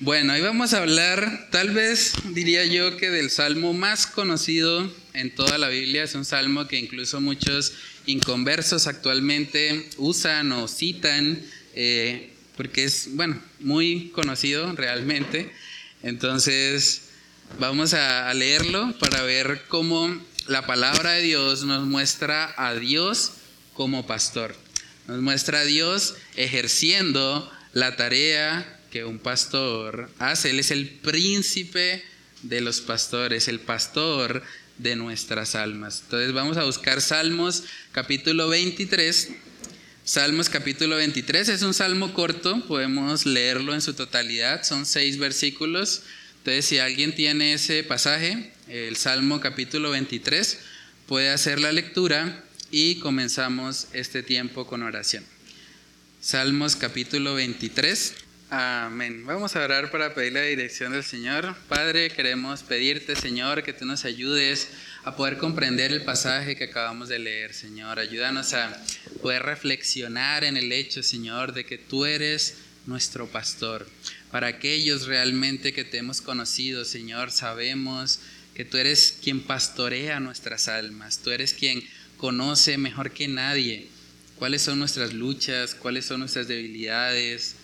Bueno, hoy vamos a hablar, tal vez diría yo que del salmo más conocido en toda la Biblia. Es un salmo que incluso muchos inconversos actualmente usan o citan, eh, porque es, bueno, muy conocido realmente. Entonces, vamos a leerlo para ver cómo la palabra de Dios nos muestra a Dios como pastor. Nos muestra a Dios ejerciendo la tarea que un pastor hace. Él es el príncipe de los pastores, el pastor de nuestras almas. Entonces vamos a buscar Salmos capítulo 23. Salmos capítulo 23 es un salmo corto, podemos leerlo en su totalidad, son seis versículos. Entonces si alguien tiene ese pasaje, el Salmo capítulo 23, puede hacer la lectura y comenzamos este tiempo con oración. Salmos capítulo 23. Amén. Vamos a orar para pedir la dirección del Señor. Padre, queremos pedirte, Señor, que tú nos ayudes a poder comprender el pasaje que acabamos de leer, Señor. Ayúdanos a poder reflexionar en el hecho, Señor, de que tú eres nuestro pastor. Para aquellos realmente que te hemos conocido, Señor, sabemos que tú eres quien pastorea nuestras almas. Tú eres quien conoce mejor que nadie cuáles son nuestras luchas, cuáles son nuestras debilidades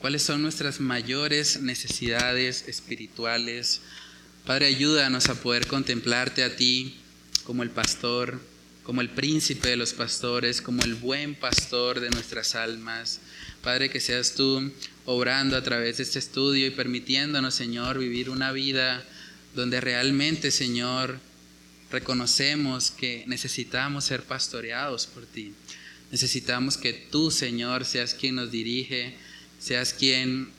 cuáles son nuestras mayores necesidades espirituales. Padre, ayúdanos a poder contemplarte a ti como el pastor, como el príncipe de los pastores, como el buen pastor de nuestras almas. Padre, que seas tú obrando a través de este estudio y permitiéndonos, Señor, vivir una vida donde realmente, Señor, reconocemos que necesitamos ser pastoreados por ti. Necesitamos que tú, Señor, seas quien nos dirige, seas quien,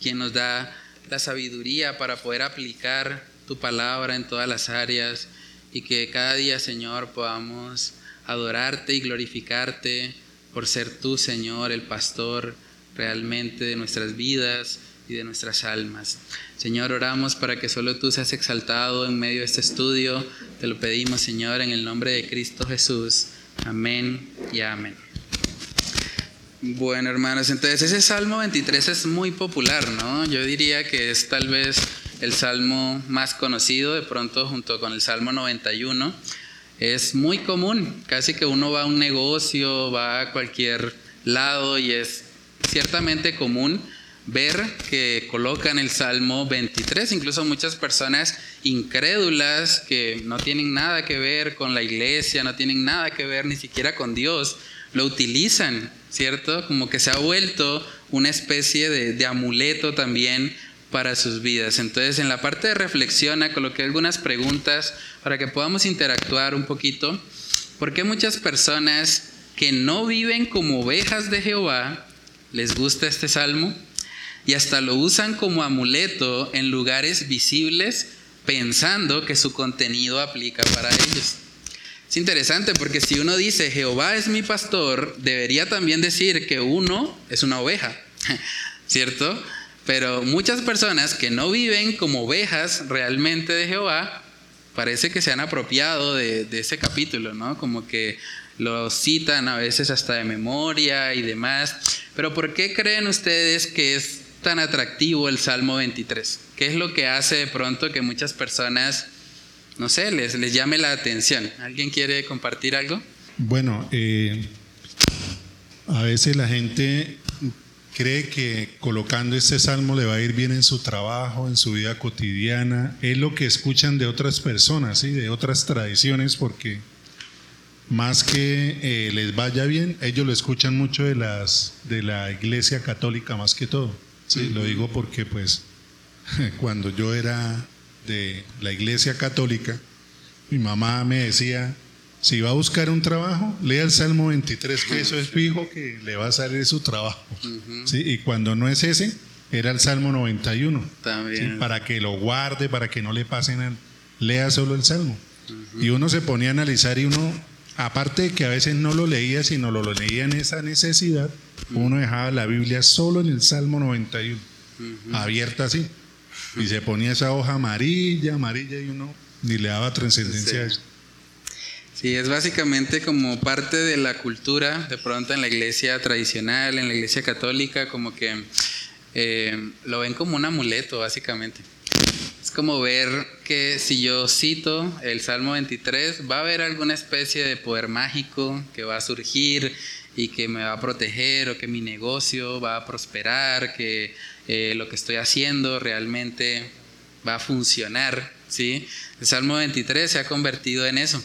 quien nos da la sabiduría para poder aplicar tu palabra en todas las áreas y que cada día, Señor, podamos adorarte y glorificarte por ser tú, Señor, el pastor realmente de nuestras vidas y de nuestras almas. Señor, oramos para que solo tú seas exaltado en medio de este estudio. Te lo pedimos, Señor, en el nombre de Cristo Jesús. Amén y amén. Bueno, hermanos, entonces ese Salmo 23 es muy popular, ¿no? Yo diría que es tal vez el salmo más conocido, de pronto junto con el Salmo 91. Es muy común, casi que uno va a un negocio, va a cualquier lado y es ciertamente común ver que colocan el Salmo 23, incluso muchas personas incrédulas que no tienen nada que ver con la iglesia, no tienen nada que ver ni siquiera con Dios, lo utilizan ¿cierto? Como que se ha vuelto una especie de, amuleto también para sus vidas. Entonces, en la parte de reflexión, coloqué algunas preguntas para que podamos interactuar un poquito. ¿Por qué muchas personas que no viven como ovejas de Jehová les gusta este salmo? Y hasta lo usan como amuleto en lugares visibles pensando que su contenido aplica para ellos. Es interesante porque si uno dice Jehová es mi pastor, debería también decir que uno es una oveja, ¿cierto? Pero muchas personas que no viven como ovejas realmente de Jehová, parece que se han apropiado de, ese capítulo, ¿no? Como que lo citan a veces hasta de memoria y demás. Pero ¿por qué creen ustedes que es tan atractivo el Salmo 23? ¿Qué es lo que hace de pronto que muchas personas no sé, les, les llame la atención. ¿Alguien quiere compartir algo? Bueno, eh, a veces la gente cree que colocando este salmo le va a ir bien en su trabajo, en su vida cotidiana. Es lo que escuchan de otras personas, ¿sí? de otras tradiciones, porque más que eh, les vaya bien, ellos lo escuchan mucho de, las, de la iglesia católica más que todo. ¿sí? Lo digo porque pues cuando yo era de la iglesia católica, mi mamá me decía, si va a buscar un trabajo, lea el Salmo 23, que eso es fijo que le va a salir su trabajo. Y cuando no es ese, era el Salmo 91. Para que lo guarde, para que no le pasen, lea solo el Salmo. Y uno se ponía a analizar y uno, aparte de que a veces no lo leía, sino lo, leía en esa necesidad, uno dejaba la Biblia solo en el Salmo 91, abierta así. Y se ponía esa hoja amarilla, amarilla y uno ni le daba trascendencia a eso. Sí, es básicamente como parte de la cultura, de pronto en la iglesia tradicional, en la iglesia católica, como que eh, lo ven como un amuleto, básicamente. Es como ver que si yo cito el Salmo 23, va a haber alguna especie de poder mágico que va a surgir y que me va a proteger o que mi negocio va a prosperar, que eh, lo que estoy haciendo realmente va a funcionar. ¿sí? El Salmo 23 se ha convertido en eso.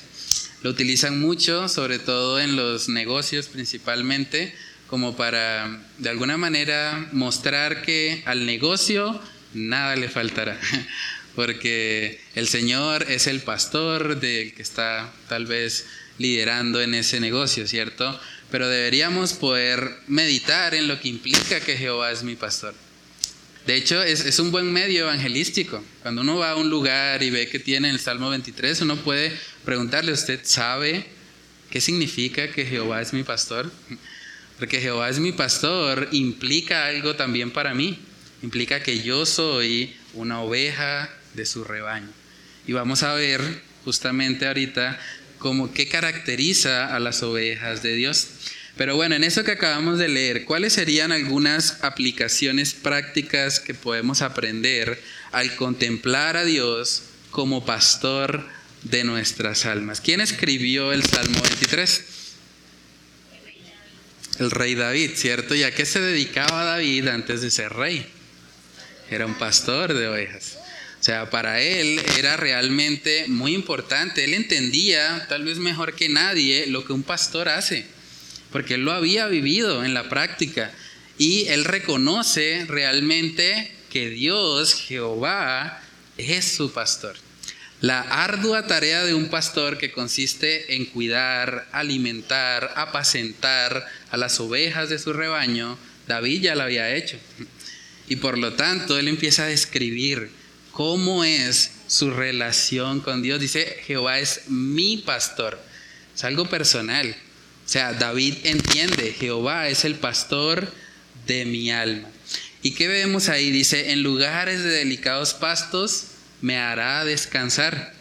Lo utilizan mucho, sobre todo en los negocios principalmente, como para de alguna manera mostrar que al negocio nada le faltará, porque el Señor es el pastor del que está tal vez liderando en ese negocio, ¿cierto? Pero deberíamos poder meditar en lo que implica que Jehová es mi pastor. De hecho, es, un buen medio evangelístico. Cuando uno va a un lugar y ve que tiene el Salmo 23, uno puede preguntarle, ¿usted sabe qué significa que Jehová es mi pastor? Porque Jehová es mi pastor implica algo también para mí. Implica que yo soy una oveja de su rebaño. Y vamos a ver justamente ahorita cómo qué caracteriza a las ovejas de Dios. Pero bueno, en eso que acabamos de leer, ¿cuáles serían algunas aplicaciones prácticas que podemos aprender al contemplar a Dios como pastor de nuestras almas? ¿Quién escribió el Salmo 23? el rey David, ¿cierto? ¿Y a qué se dedicaba David antes de ser rey? Era un pastor de ovejas. O sea, para él era realmente muy importante. Él entendía, tal vez mejor que nadie, lo que un pastor hace, porque él lo había vivido en la práctica. Y él reconoce realmente que Dios, Jehová, es su pastor. La ardua tarea de un pastor que consiste en cuidar, alimentar, apacentar a las ovejas de su rebaño, David ya la había hecho. Y por lo tanto, él empieza a describir cómo es su relación con Dios. Dice, Jehová es mi pastor. Es algo personal. O sea, David entiende, Jehová es el pastor de mi alma. ¿Y qué vemos ahí? Dice, en lugares de delicados pastos me hará descansar.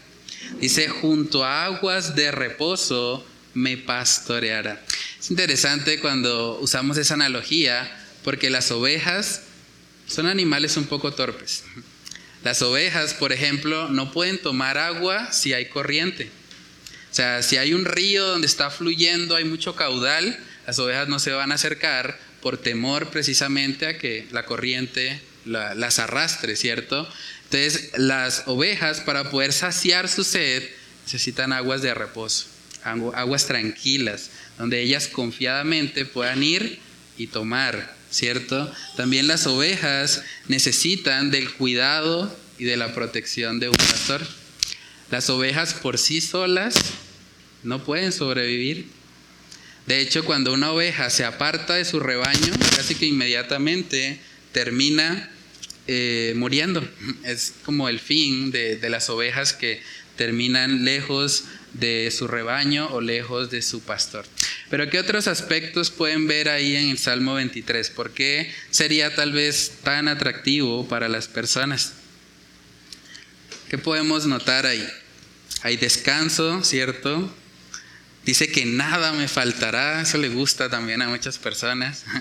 Dice, junto a aguas de reposo me pastoreará. Es interesante cuando usamos esa analogía porque las ovejas son animales un poco torpes. Las ovejas, por ejemplo, no pueden tomar agua si hay corriente. O sea, si hay un río donde está fluyendo, hay mucho caudal, las ovejas no se van a acercar por temor precisamente a que la corriente las arrastre, ¿cierto? Entonces, las ovejas para poder saciar su sed necesitan aguas de reposo, aguas tranquilas, donde ellas confiadamente puedan ir y tomar, ¿cierto? También las ovejas necesitan del cuidado y de la protección de un pastor. Las ovejas por sí solas no pueden sobrevivir. De hecho, cuando una oveja se aparta de su rebaño, casi que inmediatamente termina eh, muriendo. Es como el fin de, de las ovejas que terminan lejos de su rebaño o lejos de su pastor. Pero ¿qué otros aspectos pueden ver ahí en el Salmo 23? ¿Por qué sería tal vez tan atractivo para las personas? ¿Qué podemos notar ahí? Hay descanso, ¿cierto? Dice que nada me faltará, eso le gusta también a muchas personas.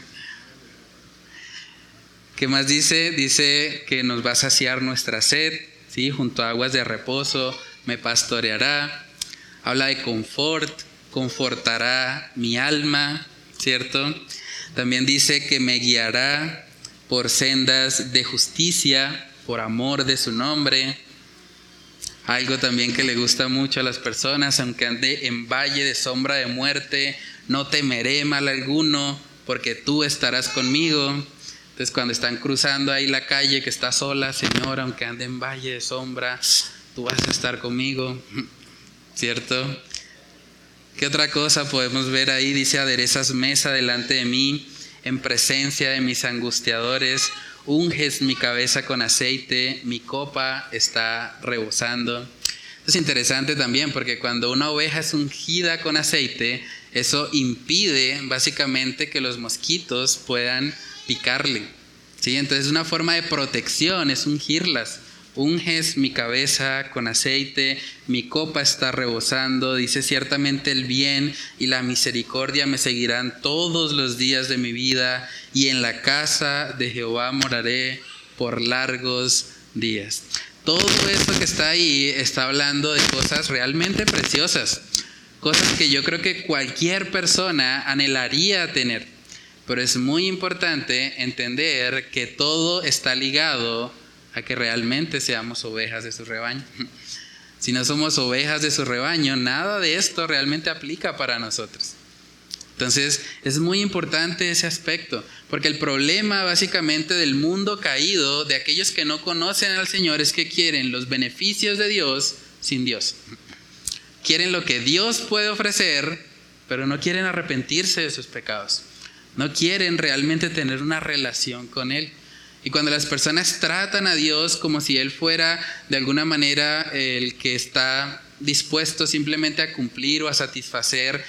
¿Qué más dice? Dice que nos va a saciar nuestra sed, ¿sí? Junto a aguas de reposo, me pastoreará. Habla de confort, confortará mi alma, ¿cierto? También dice que me guiará por sendas de justicia, por amor de su nombre. Algo también que le gusta mucho a las personas, aunque ande en valle de sombra de muerte, no temeré mal alguno, porque tú estarás conmigo. Entonces cuando están cruzando ahí la calle que está sola, Señor, aunque ande en valle de sombra, tú vas a estar conmigo, ¿cierto? ¿Qué otra cosa podemos ver ahí? Dice, aderezas mesa delante de mí, en presencia de mis angustiadores, unges mi cabeza con aceite, mi copa está rebosando. Es interesante también porque cuando una oveja es ungida con aceite, eso impide básicamente que los mosquitos puedan picarle. ¿sí? Entonces es una forma de protección, es ungirlas unges mi cabeza con aceite, mi copa está rebosando, dice ciertamente el bien y la misericordia me seguirán todos los días de mi vida y en la casa de Jehová moraré por largos días. Todo esto que está ahí está hablando de cosas realmente preciosas, cosas que yo creo que cualquier persona anhelaría tener. Pero es muy importante entender que todo está ligado a que realmente seamos ovejas de su rebaño. Si no somos ovejas de su rebaño, nada de esto realmente aplica para nosotros. Entonces es muy importante ese aspecto, porque el problema básicamente del mundo caído, de aquellos que no conocen al Señor, es que quieren los beneficios de Dios sin Dios. Quieren lo que Dios puede ofrecer, pero no quieren arrepentirse de sus pecados. No quieren realmente tener una relación con Él. Y cuando las personas tratan a Dios como si Él fuera de alguna manera el que está dispuesto simplemente a cumplir o a satisfacer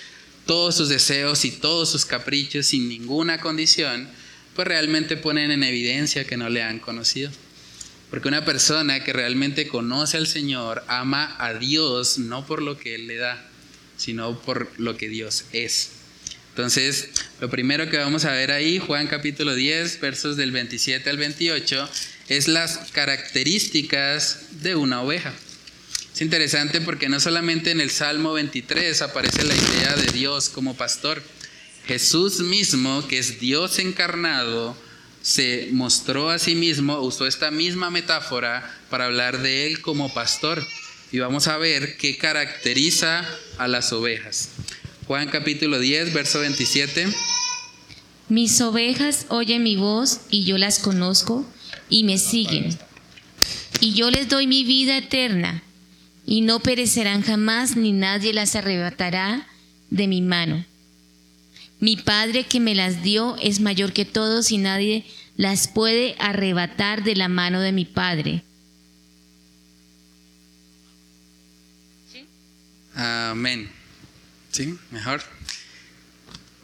todos sus deseos y todos sus caprichos sin ninguna condición, pues realmente ponen en evidencia que no le han conocido. Porque una persona que realmente conoce al Señor ama a Dios no por lo que Él le da, sino por lo que Dios es. Entonces, lo primero que vamos a ver ahí, Juan capítulo 10, versos del 27 al 28, es las características de una oveja. Es interesante porque no solamente en el Salmo 23 aparece la idea de Dios como pastor. Jesús mismo, que es Dios encarnado, se mostró a sí mismo, usó esta misma metáfora para hablar de él como pastor. Y vamos a ver qué caracteriza a las ovejas. Juan capítulo 10, verso 27. Mis ovejas oyen mi voz y yo las conozco y me siguen. Y yo les doy mi vida eterna y no perecerán jamás ni nadie las arrebatará de mi mano. Mi Padre que me las dio es mayor que todos y nadie las puede arrebatar de la mano de mi Padre. Amén. ¿Sí? Mejor.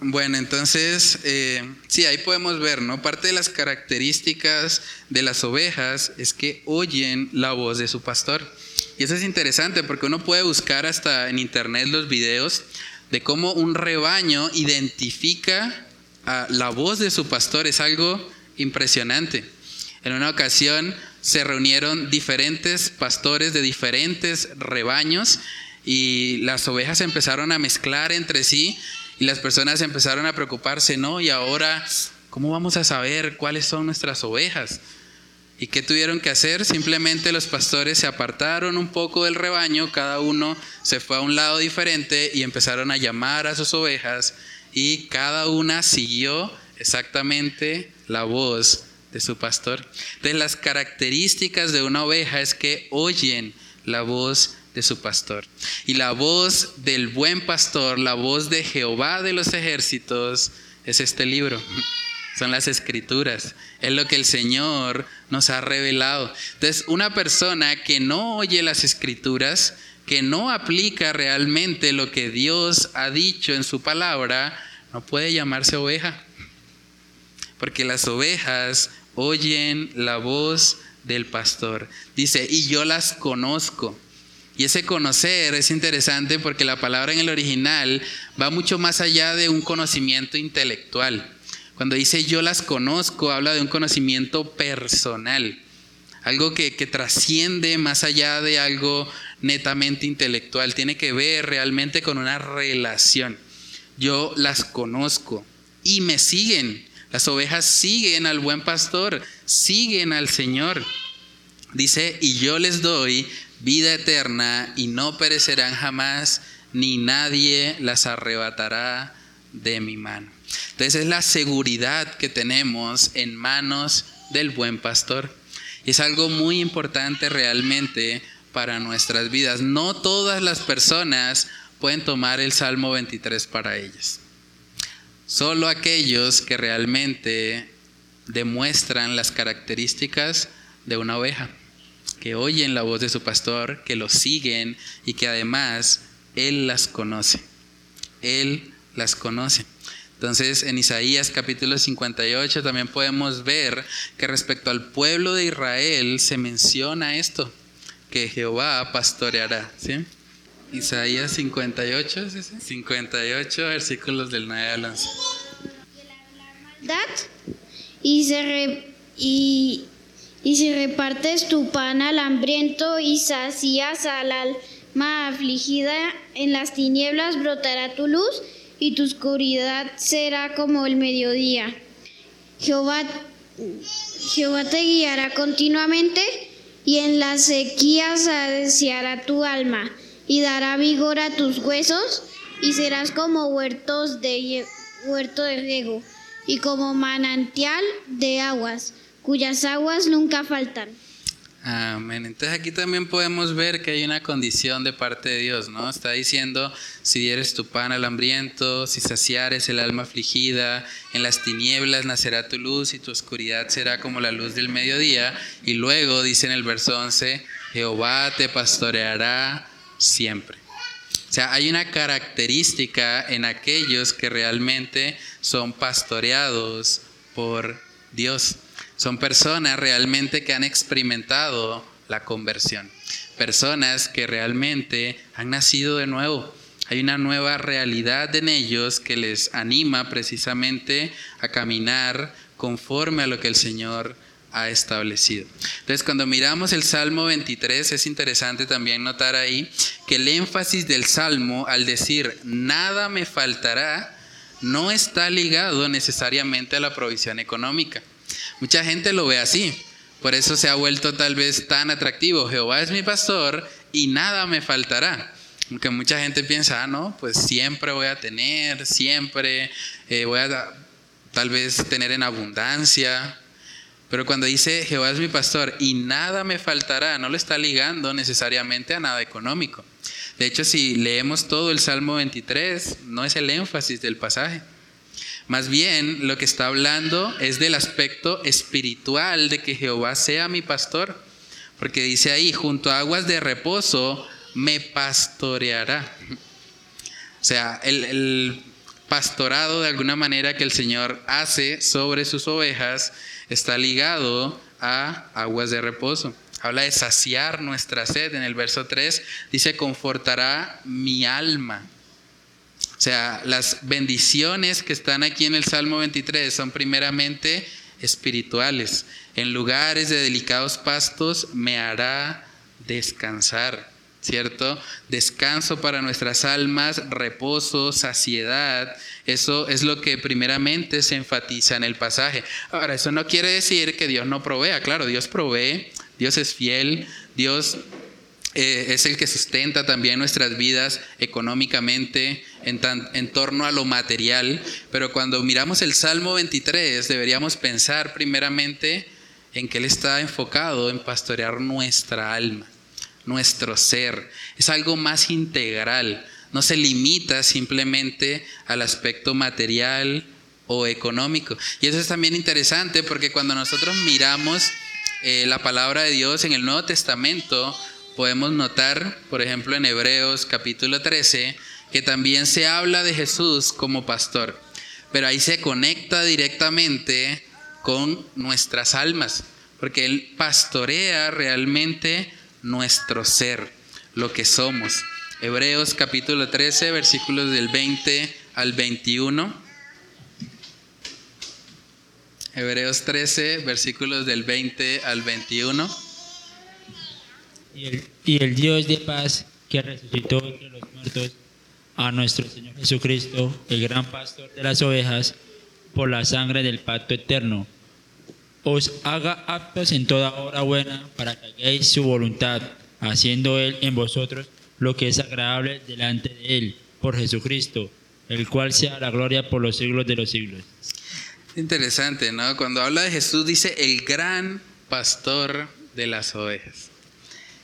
Bueno, entonces, eh, sí, ahí podemos ver, ¿no? Parte de las características de las ovejas es que oyen la voz de su pastor. Y eso es interesante porque uno puede buscar hasta en internet los videos de cómo un rebaño identifica a la voz de su pastor. Es algo impresionante. En una ocasión se reunieron diferentes pastores de diferentes rebaños y las ovejas empezaron a mezclar entre sí y las personas empezaron a preocuparse, ¿no? Y ahora, ¿cómo vamos a saber cuáles son nuestras ovejas? ¿Y qué tuvieron que hacer? Simplemente los pastores se apartaron un poco del rebaño, cada uno se fue a un lado diferente y empezaron a llamar a sus ovejas y cada una siguió exactamente la voz de su pastor. Entonces las características de una oveja es que oyen la voz de su pastor. Y la voz del buen pastor, la voz de Jehová de los ejércitos, es este libro. Son las escrituras. Es lo que el Señor nos ha revelado. Entonces, una persona que no oye las escrituras, que no aplica realmente lo que Dios ha dicho en su palabra, no puede llamarse oveja. Porque las ovejas oyen la voz del pastor. Dice, y yo las conozco. Y ese conocer es interesante porque la palabra en el original va mucho más allá de un conocimiento intelectual. Cuando dice yo las conozco, habla de un conocimiento personal, algo que, que trasciende más allá de algo netamente intelectual, tiene que ver realmente con una relación. Yo las conozco y me siguen. Las ovejas siguen al buen pastor, siguen al Señor. Dice, y yo les doy vida eterna y no perecerán jamás, ni nadie las arrebatará de mi mano. Entonces es la seguridad que tenemos en manos del buen pastor. Es algo muy importante realmente para nuestras vidas. No todas las personas pueden tomar el Salmo 23 para ellas. Solo aquellos que realmente demuestran las características de una oveja que oyen la voz de su pastor, que lo siguen y que además Él las conoce. Él las conoce. Entonces, en Isaías capítulo 58 también podemos ver que respecto al pueblo de Israel se menciona esto, que Jehová pastoreará. ¿sí? Isaías 58, ¿sí? 58, versículos del 9 al 11. Y y, y si repartes tu pan al hambriento y sacías al alma afligida, en las tinieblas brotará tu luz y tu oscuridad será como el mediodía. Jehová, Jehová te guiará continuamente y en las sequías saciará tu alma y dará vigor a tus huesos y serás como huertos de huerto de riego y como manantial de aguas, cuyas aguas nunca faltan. Amén. Entonces aquí también podemos ver que hay una condición de parte de Dios, ¿no? Está diciendo, si dieres tu pan al hambriento, si saciares el alma afligida, en las tinieblas nacerá tu luz y tu oscuridad será como la luz del mediodía. Y luego dice en el verso 11, Jehová te pastoreará siempre. O sea, hay una característica en aquellos que realmente son pastoreados por Dios. Son personas realmente que han experimentado la conversión. Personas que realmente han nacido de nuevo. Hay una nueva realidad en ellos que les anima precisamente a caminar conforme a lo que el Señor ha establecido. Entonces, cuando miramos el Salmo 23, es interesante también notar ahí que el énfasis del Salmo al decir nada me faltará no está ligado necesariamente a la provisión económica. Mucha gente lo ve así. Por eso se ha vuelto tal vez tan atractivo. Jehová es mi pastor y nada me faltará. Porque mucha gente piensa, ah, no, pues siempre voy a tener, siempre eh, voy a tal vez tener en abundancia. Pero cuando dice Jehová es mi pastor y nada me faltará, no lo está ligando necesariamente a nada económico. De hecho, si leemos todo el Salmo 23, no es el énfasis del pasaje. Más bien lo que está hablando es del aspecto espiritual de que Jehová sea mi pastor. Porque dice ahí, junto a aguas de reposo me pastoreará. O sea, el, pastorado de alguna manera que el Señor hace sobre sus ovejas está ligado a aguas de reposo. Habla de saciar nuestra sed. En el verso 3 dice, confortará mi alma. O sea, las bendiciones que están aquí en el Salmo 23 son primeramente espirituales. En lugares de delicados pastos me hará descansar, ¿cierto? Descanso para nuestras almas, reposo, saciedad. Eso es lo que primeramente se enfatiza en el pasaje. Ahora, eso no quiere decir que Dios no provea. Claro, Dios provee, Dios es fiel, Dios eh, es el que sustenta también nuestras vidas económicamente en, en torno a lo material, pero cuando miramos el Salmo 23 deberíamos pensar primeramente en que Él está enfocado en pastorear nuestra alma, nuestro ser. Es algo más integral, no se limita simplemente al aspecto material o económico. Y eso es también interesante porque cuando nosotros miramos eh, la palabra de Dios en el Nuevo Testamento, podemos notar, por ejemplo, en Hebreos capítulo 13, que también se habla de Jesús como pastor, pero ahí se conecta directamente con nuestras almas, porque Él pastorea realmente nuestro ser, lo que somos. Hebreos capítulo 13, versículos del 20 al 21. Hebreos 13, versículos del 20 al 21. Y el, Dios de paz que resucitó entre los muertos a nuestro Señor Jesucristo, el gran pastor de las ovejas, por la sangre del pacto eterno, os haga aptos en toda obra buena para que hagáis su voluntad, haciendo Él en vosotros lo que es agradable delante de Él, por Jesucristo, el cual sea la gloria por los siglos de los siglos. Interesante, ¿no? Cuando habla de Jesús dice el gran pastor de las ovejas.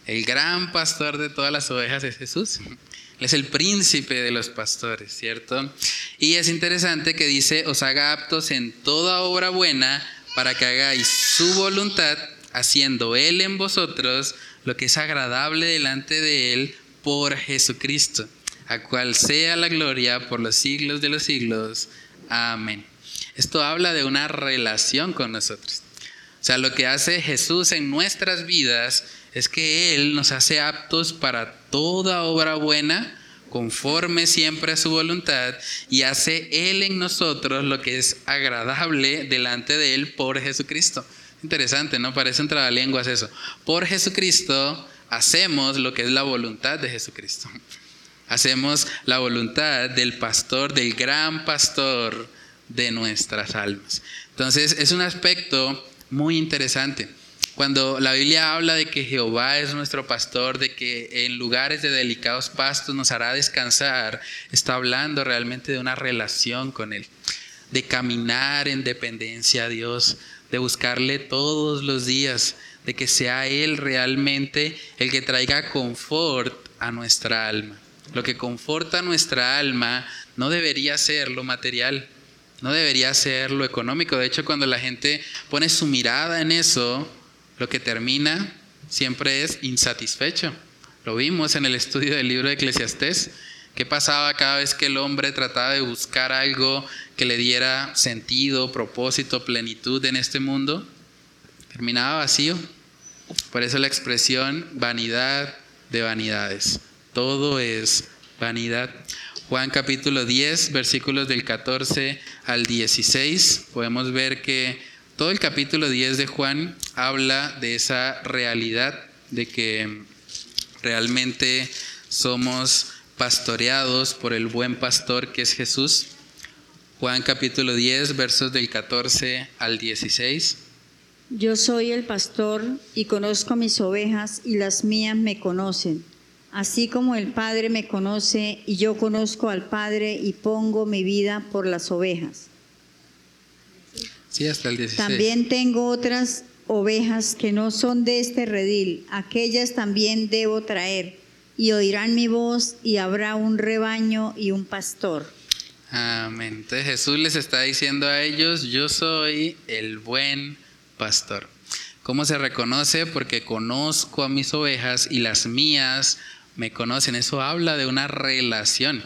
El gran pastor de todas las ovejas es Jesús. Él es el príncipe de los pastores, ¿cierto? Y es interesante que dice, os haga aptos en toda obra buena para que hagáis su voluntad, haciendo Él en vosotros lo que es agradable delante de Él por Jesucristo, a cual sea la gloria por los siglos de los siglos. Amén. Esto habla de una relación con nosotros. O sea, lo que hace Jesús en nuestras vidas es que Él nos hace aptos para toda obra buena, conforme siempre a su voluntad, y hace Él en nosotros lo que es agradable delante de Él por Jesucristo. Interesante, ¿no? Parece un trabalenguas eso. Por Jesucristo hacemos lo que es la voluntad de Jesucristo. Hacemos la voluntad del pastor, del gran pastor de nuestras almas. Entonces, es un aspecto muy interesante. Cuando la Biblia habla de que Jehová es nuestro pastor, de que en lugares de delicados pastos nos hará descansar, está hablando realmente de una relación con Él, de caminar en dependencia a Dios, de buscarle todos los días, de que sea Él realmente el que traiga confort a nuestra alma. Lo que conforta nuestra alma no debería ser lo material, no debería ser lo económico. De hecho, cuando la gente pone su mirada en eso, lo que termina siempre es insatisfecho. Lo vimos en el estudio del libro de Eclesiastés. ¿Qué pasaba cada vez que el hombre trataba de buscar algo que le diera sentido, propósito, plenitud en este mundo? Terminaba vacío. Por eso la expresión vanidad de vanidades. Todo es vanidad. Juan capítulo 10, versículos del 14 al 16, podemos ver que todo el capítulo 10 de Juan habla de esa realidad, de que realmente somos pastoreados por el buen pastor que es Jesús. Juan capítulo 10, versos del 14 al 16. Yo soy el pastor y conozco mis ovejas y las mías me conocen Así como el Padre me conoce y yo conozco al Padre y pongo mi vida por las ovejas. Sí, hasta el 16. También tengo otras ovejas que no son de este redil, aquellas también debo traer, y oirán mi voz y habrá un rebaño y un pastor. Amén. Entonces Jesús les está diciendo a ellos, yo soy el buen pastor. ¿Cómo se reconoce? Porque conozco a mis ovejas y las mías me conocen. Eso habla de una relación.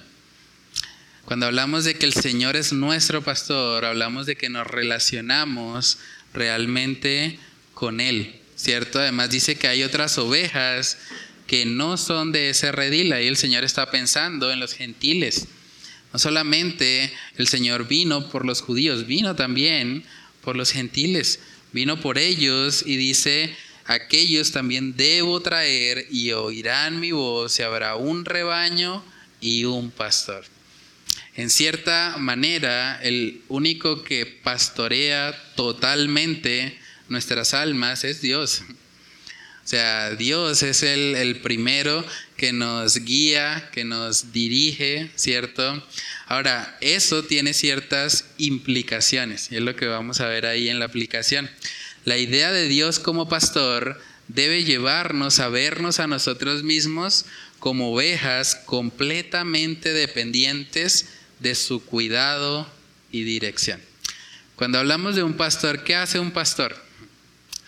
Cuando hablamos de que el Señor es nuestro pastor, hablamos de que nos relacionamos realmente con Él, ¿cierto? Además dice que hay otras ovejas que no son de ese redil. Ahí el Señor está pensando en los gentiles. No solamente el Señor vino por los judíos, vino también por los gentiles. Vino por ellos y dice, aquellos también debo traer y oirán mi voz y habrá un rebaño y un pastor. En cierta manera, el único que pastorea totalmente nuestras almas es Dios. O sea, Dios es el, el, primero que nos guía, que nos dirige, ¿cierto? Ahora, eso tiene ciertas implicaciones, y es lo que vamos a ver ahí en la aplicación. La idea de Dios como pastor debe llevarnos a vernos a nosotros mismos como ovejas completamente dependientes de su cuidado y dirección. Cuando hablamos de un pastor, ¿qué hace un pastor?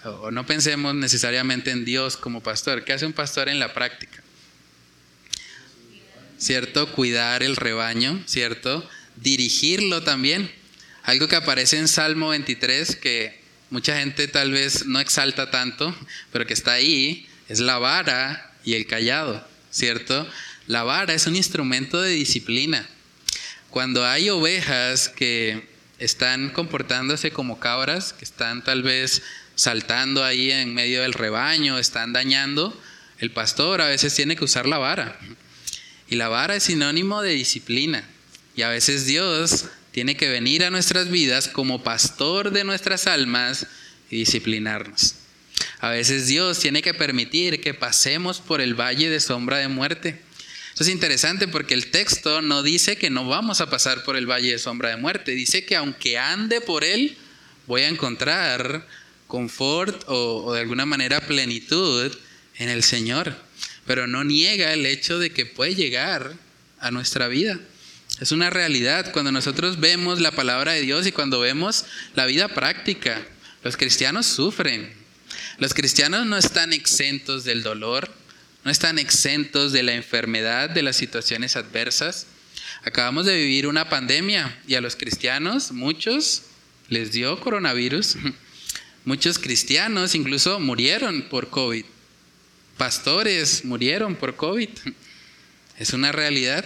O no pensemos necesariamente en Dios como pastor, ¿qué hace un pastor en la práctica? ¿Cierto? Cuidar el rebaño, ¿cierto? Dirigirlo también. Algo que aparece en Salmo 23 que mucha gente tal vez no exalta tanto, pero que está ahí, es la vara y el callado, ¿cierto? La vara es un instrumento de disciplina. Cuando hay ovejas que están comportándose como cabras, que están tal vez saltando ahí en medio del rebaño, están dañando, el pastor a veces tiene que usar la vara. Y la vara es sinónimo de disciplina. Y a veces Dios tiene que venir a nuestras vidas como pastor de nuestras almas y disciplinarnos. A veces Dios tiene que permitir que pasemos por el valle de sombra de muerte. Eso es interesante porque el texto no dice que no vamos a pasar por el valle de sombra de muerte. Dice que aunque ande por él, voy a encontrar confort o, o de alguna manera plenitud en el Señor. Pero no niega el hecho de que puede llegar a nuestra vida. Es una realidad cuando nosotros vemos la palabra de Dios y cuando vemos la vida práctica. Los cristianos sufren. Los cristianos no están exentos del dolor, no están exentos de la enfermedad, de las situaciones adversas. Acabamos de vivir una pandemia y a los cristianos, muchos, les dio coronavirus. Muchos cristianos incluso murieron por COVID. Pastores murieron por COVID. Es una realidad.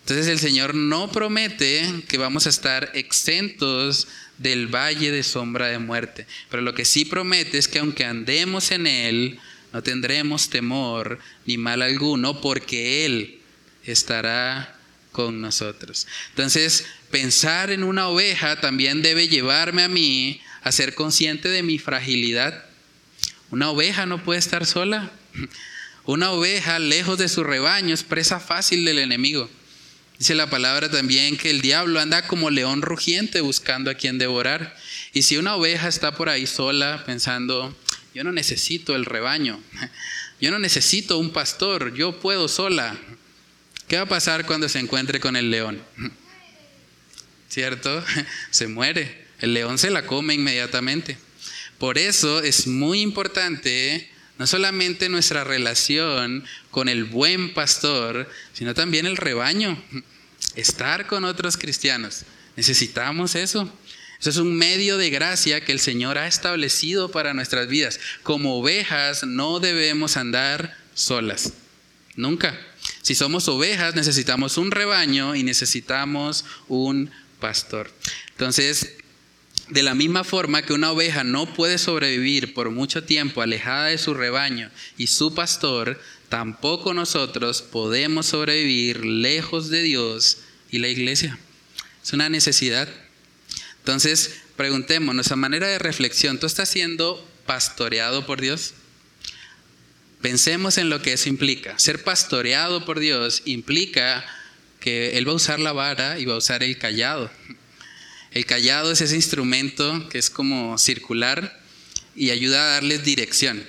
Entonces el Señor no promete que vamos a estar exentos del valle de sombra de muerte. Pero lo que sí promete es que aunque andemos en Él, no tendremos temor ni mal alguno, porque Él estará con nosotros. Entonces, pensar en una oveja también debe llevarme a mí a ser consciente de mi fragilidad. Una oveja no puede estar sola. Una oveja lejos de su rebaño es presa fácil del enemigo. Dice la palabra también que el diablo anda como león rugiente buscando a quien devorar. Y si una oveja está por ahí sola pensando, yo no necesito el rebaño, yo no necesito un pastor, yo puedo sola, ¿qué va a pasar cuando se encuentre con el león? ¿Cierto? Se muere. El león se la come inmediatamente. Por eso es muy importante no solamente nuestra relación con el buen pastor, sino también el rebaño, estar con otros cristianos. Necesitamos eso. Es un medio de gracia que el Señor ha establecido para nuestras vidas. Como ovejas no debemos andar solas. Nunca. Si somos ovejas necesitamos un rebaño y necesitamos un pastor. Entonces, de la misma forma que una oveja no puede sobrevivir por mucho tiempo alejada de su rebaño y su pastor, tampoco nosotros podemos sobrevivir lejos de Dios y la iglesia. Es una necesidad. Entonces, preguntémonos a manera de reflexión, ¿tú estás siendo pastoreado por Dios? Pensemos en lo que eso implica. Ser pastoreado por Dios implica que Él va a usar la vara y va a usar el callado. El callado es ese instrumento que es como circular y ayuda a darles dirección.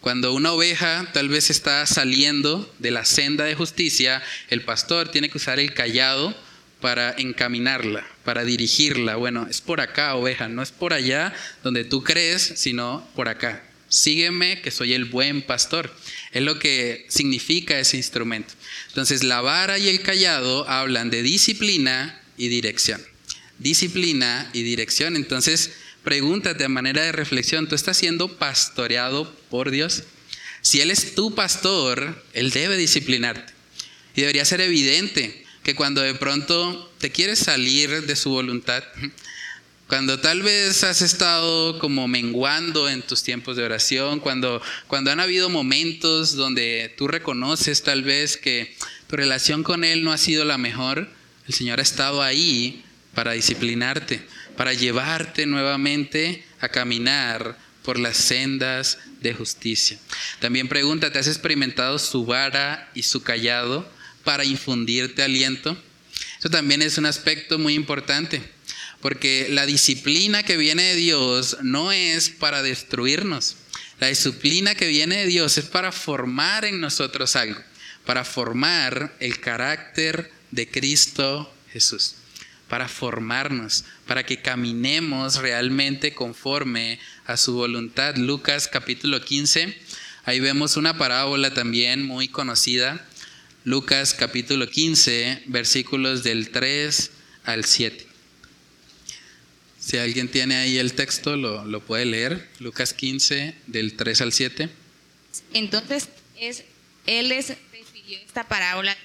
Cuando una oveja tal vez está saliendo de la senda de justicia, el pastor tiene que usar el callado para encaminarla, para dirigirla. Bueno, es por acá, oveja, no es por allá donde tú crees, sino por acá. Sígueme, que soy el buen pastor. Es lo que significa ese instrumento. Entonces, la vara y el callado hablan de disciplina y dirección disciplina y dirección. Entonces, pregúntate a manera de reflexión, ¿tú estás siendo pastoreado por Dios? Si Él es tu pastor, Él debe disciplinarte. Y debería ser evidente que cuando de pronto te quieres salir de su voluntad, cuando tal vez has estado como menguando en tus tiempos de oración, cuando, cuando han habido momentos donde tú reconoces tal vez que tu relación con Él no ha sido la mejor, el Señor ha estado ahí para disciplinarte, para llevarte nuevamente a caminar por las sendas de justicia. También pregúntate, ¿has experimentado su vara y su callado para infundirte aliento? Eso también es un aspecto muy importante, porque la disciplina que viene de Dios no es para destruirnos. La disciplina que viene de Dios es para formar en nosotros algo, para formar el carácter de Cristo Jesús para formarnos, para que caminemos realmente conforme a su voluntad. Lucas capítulo 15, ahí vemos una parábola también muy conocida. Lucas capítulo 15, versículos del 3 al 7. Si alguien tiene ahí el texto, lo, lo puede leer. Lucas 15, del 3 al 7. Entonces, es, él les refirió esta parábola.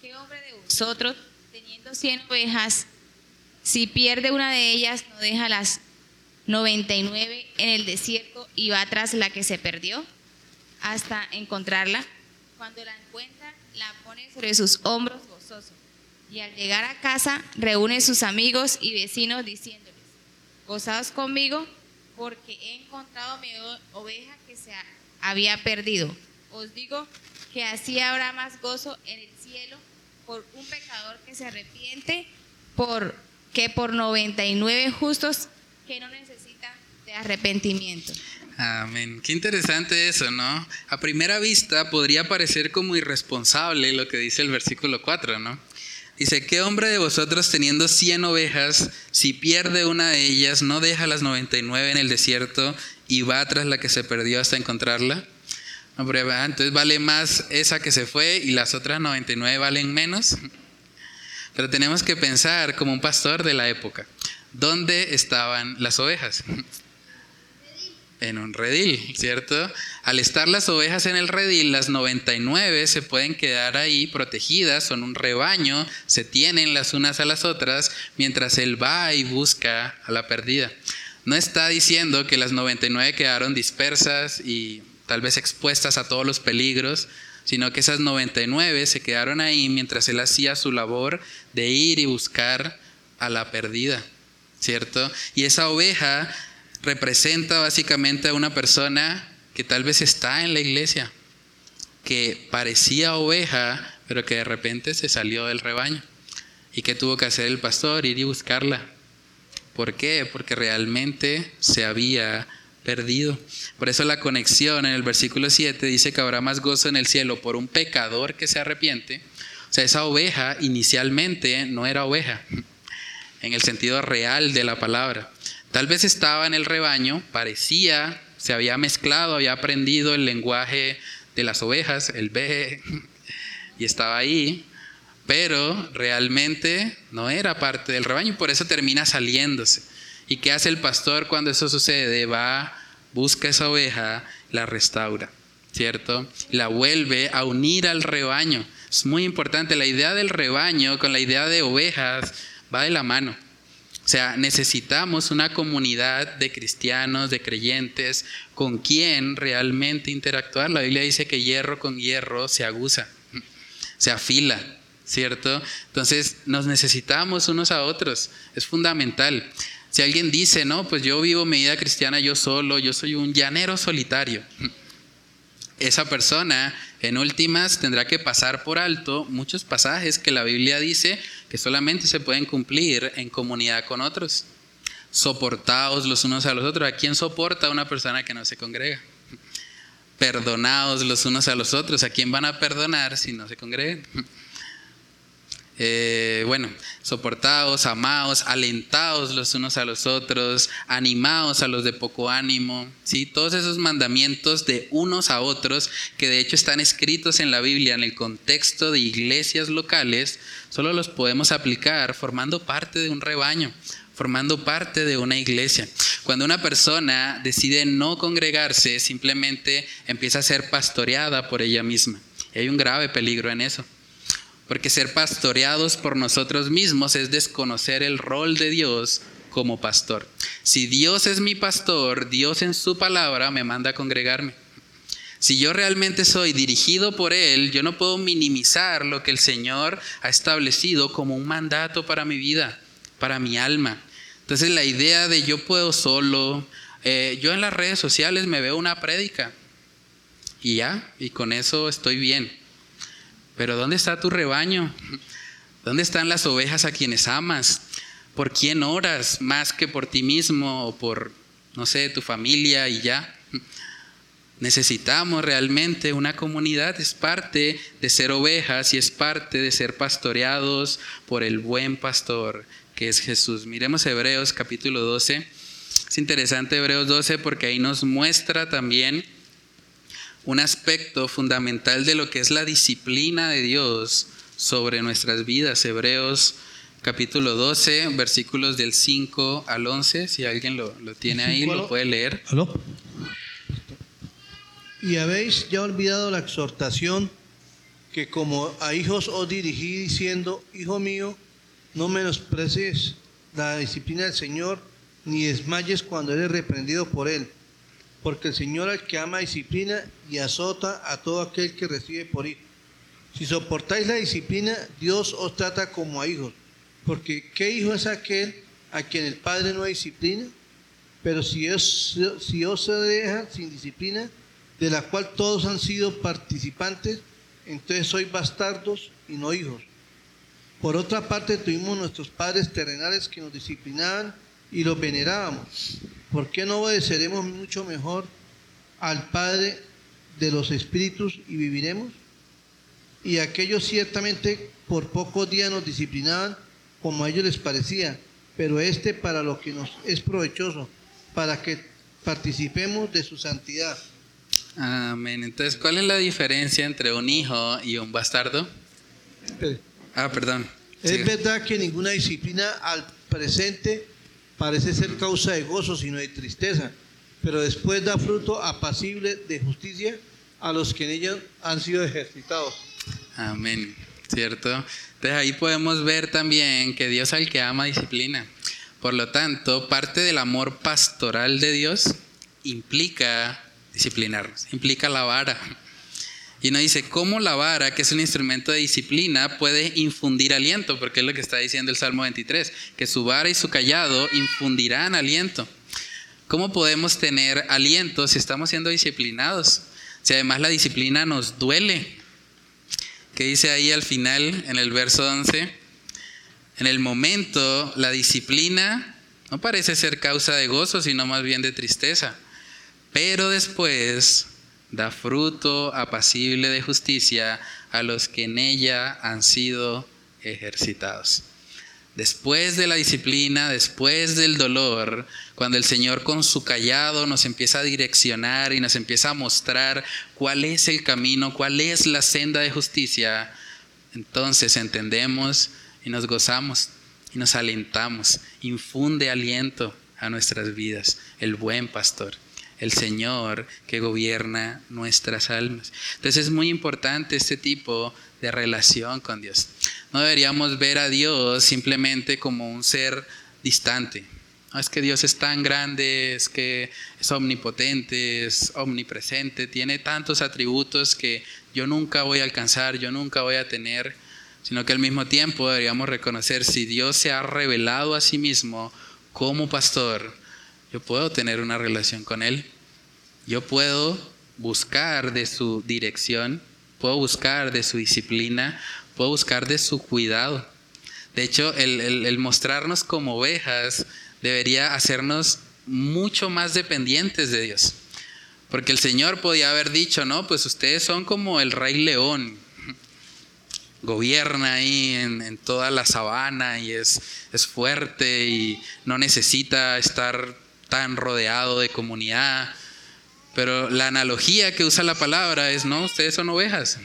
¿Qué hombre de vosotros 100 ovejas, si pierde una de ellas, no deja las 99 en el desierto y va tras la que se perdió hasta encontrarla. Cuando la encuentra, la pone sobre sus hombros gozoso. Y al llegar a casa, reúne sus amigos y vecinos diciéndoles, gozaos conmigo porque he encontrado mi oveja que se había perdido. Os digo que así habrá más gozo en el cielo por un pecador que se arrepiente, por que por 99 justos que no necesitan de arrepentimiento. Amén. Qué interesante eso, ¿no? A primera vista podría parecer como irresponsable lo que dice el versículo 4, ¿no? Dice, ¿qué hombre de vosotros teniendo 100 ovejas, si pierde una de ellas, no deja las 99 en el desierto y va tras la que se perdió hasta encontrarla? entonces vale más esa que se fue y las otras 99 valen menos. Pero tenemos que pensar como un pastor de la época. ¿Dónde estaban las ovejas? En un redil, ¿cierto? Al estar las ovejas en el redil, las 99 se pueden quedar ahí protegidas, son un rebaño, se tienen las unas a las otras, mientras él va y busca a la perdida. No está diciendo que las 99 quedaron dispersas y tal vez expuestas a todos los peligros, sino que esas 99 se quedaron ahí mientras él hacía su labor de ir y buscar a la perdida, ¿cierto? Y esa oveja representa básicamente a una persona que tal vez está en la iglesia, que parecía oveja, pero que de repente se salió del rebaño. ¿Y qué tuvo que hacer el pastor? Ir y buscarla. ¿Por qué? Porque realmente se había perdido. Por eso la conexión en el versículo 7 dice que habrá más gozo en el cielo por un pecador que se arrepiente. O sea, esa oveja inicialmente no era oveja, en el sentido real de la palabra. Tal vez estaba en el rebaño, parecía, se había mezclado, había aprendido el lenguaje de las ovejas, el B, y estaba ahí, pero realmente no era parte del rebaño por eso termina saliéndose. ¿Y qué hace el pastor cuando eso sucede? Va, busca esa oveja, la restaura, ¿cierto? La vuelve a unir al rebaño. Es muy importante, la idea del rebaño con la idea de ovejas va de la mano. Sea, necesitamos una comunidad de cristianos, de creyentes, con quien realmente interactuar. La Biblia dice que hierro con hierro se aguza, se afila, ¿cierto? Entonces nos necesitamos unos a otros, es fundamental. Si alguien dice, no, pues yo vivo mi vida cristiana yo solo, yo soy un llanero solitario, esa persona en últimas tendrá que pasar por alto muchos pasajes que la Biblia dice que solamente se pueden cumplir en comunidad con otros. Soportaos los unos a los otros. ¿A quién soporta una persona que no se congrega? Perdonaos los unos a los otros. ¿A quién van a perdonar si no se congregan? Eh, bueno, soportaos, amaos, alentaos los unos a los otros, animaos a los de poco ánimo, ¿sí? Todos esos mandamientos de unos a otros, que de hecho están escritos en la Biblia en el contexto de iglesias locales, solo los podemos aplicar formando parte de un rebaño, formando parte de una iglesia. Cuando una persona decide no congregarse, simplemente empieza a ser pastoreada por ella misma. Hay un grave peligro en eso. Porque ser pastoreados por nosotros mismos es desconocer el rol de Dios como pastor. Si Dios es mi pastor, Dios en su palabra me manda a congregarme. Si yo realmente soy dirigido por Él, yo no puedo minimizar lo que el Señor ha establecido como un mandato para mi vida, para mi alma. Entonces la idea de yo puedo solo, eh, yo en las redes sociales me veo una prédica y ya, y con eso estoy bien. Pero ¿dónde está tu rebaño? ¿Dónde están las ovejas a quienes amas? ¿Por quién oras más que por ti mismo o por, no sé, tu familia y ya? Necesitamos realmente una comunidad, es parte de ser ovejas y es parte de ser pastoreados por el buen pastor que es Jesús. Miremos Hebreos capítulo 12. Es interesante Hebreos 12 porque ahí nos muestra también un aspecto fundamental de lo que es la disciplina de Dios sobre nuestras vidas. Hebreos capítulo 12, versículos del 5 al 11, si alguien lo, tiene ahí, lo puede leer. Y habéis ya olvidado la exhortación que como a hijos os dirigí diciendo, Hijo mío, no menosprecies la disciplina del Señor, ni desmayes cuando eres reprendido por Él porque el Señor al que ama disciplina y azota a todo aquel que recibe por hijo. Si soportáis la disciplina, Dios os trata como a hijos, porque ¿qué hijo es aquel a quien el Padre no disciplina? Pero si os, si os se deja sin disciplina, de la cual todos han sido participantes, entonces sois bastardos y no hijos. Por otra parte, tuvimos nuestros padres terrenales que nos disciplinaban y los venerábamos. ¿Por qué no obedeceremos mucho mejor al Padre de los Espíritus y viviremos? Y aquellos ciertamente por pocos días nos disciplinaban como a ellos les parecía, pero este para lo que nos es provechoso, para que participemos de su santidad. Amén. Entonces, ¿cuál es la diferencia entre un hijo y un bastardo? Ah, perdón. Es verdad que ninguna disciplina al presente parece ser causa de gozo, sino de tristeza, pero después da fruto apacible de justicia a los que en ella han sido ejercitados. Amén, ¿cierto? Entonces ahí podemos ver también que Dios al que ama disciplina. Por lo tanto, parte del amor pastoral de Dios implica disciplinarnos, implica la vara. Y uno dice, ¿cómo la vara, que es un instrumento de disciplina, puede infundir aliento? Porque es lo que está diciendo el Salmo 23, que su vara y su callado infundirán aliento. ¿Cómo podemos tener aliento si estamos siendo disciplinados? Si además la disciplina nos duele, que dice ahí al final, en el verso 11, en el momento la disciplina no parece ser causa de gozo, sino más bien de tristeza, pero después da fruto apacible de justicia a los que en ella han sido ejercitados. Después de la disciplina, después del dolor, cuando el Señor con su callado nos empieza a direccionar y nos empieza a mostrar cuál es el camino, cuál es la senda de justicia, entonces entendemos y nos gozamos y nos alentamos. Infunde aliento a nuestras vidas el buen pastor, el Señor que gobierna nuestras almas. Entonces es muy importante este tipo de relación con Dios. No deberíamos ver a Dios simplemente como un ser distante. No, es que Dios es tan grande, es que es omnipotente, es omnipresente, tiene tantos atributos que yo nunca voy a alcanzar, yo nunca voy a tener, sino que al mismo tiempo deberíamos reconocer si Dios se ha revelado a sí mismo como pastor, yo puedo tener una relación con Él, yo puedo buscar de su dirección, puedo buscar de su disciplina, puedo buscar de su cuidado. De hecho, el, mostrarnos como ovejas debería hacernos mucho más dependientes de Dios. Porque el Señor podía haber dicho, no, pues ustedes son como el rey león. Gobierna ahí en, en toda la sabana y es, es fuerte y no necesita estar tan rodeado de comunidad. Pero la analogía que usa la palabra es, no, ustedes son ovejas.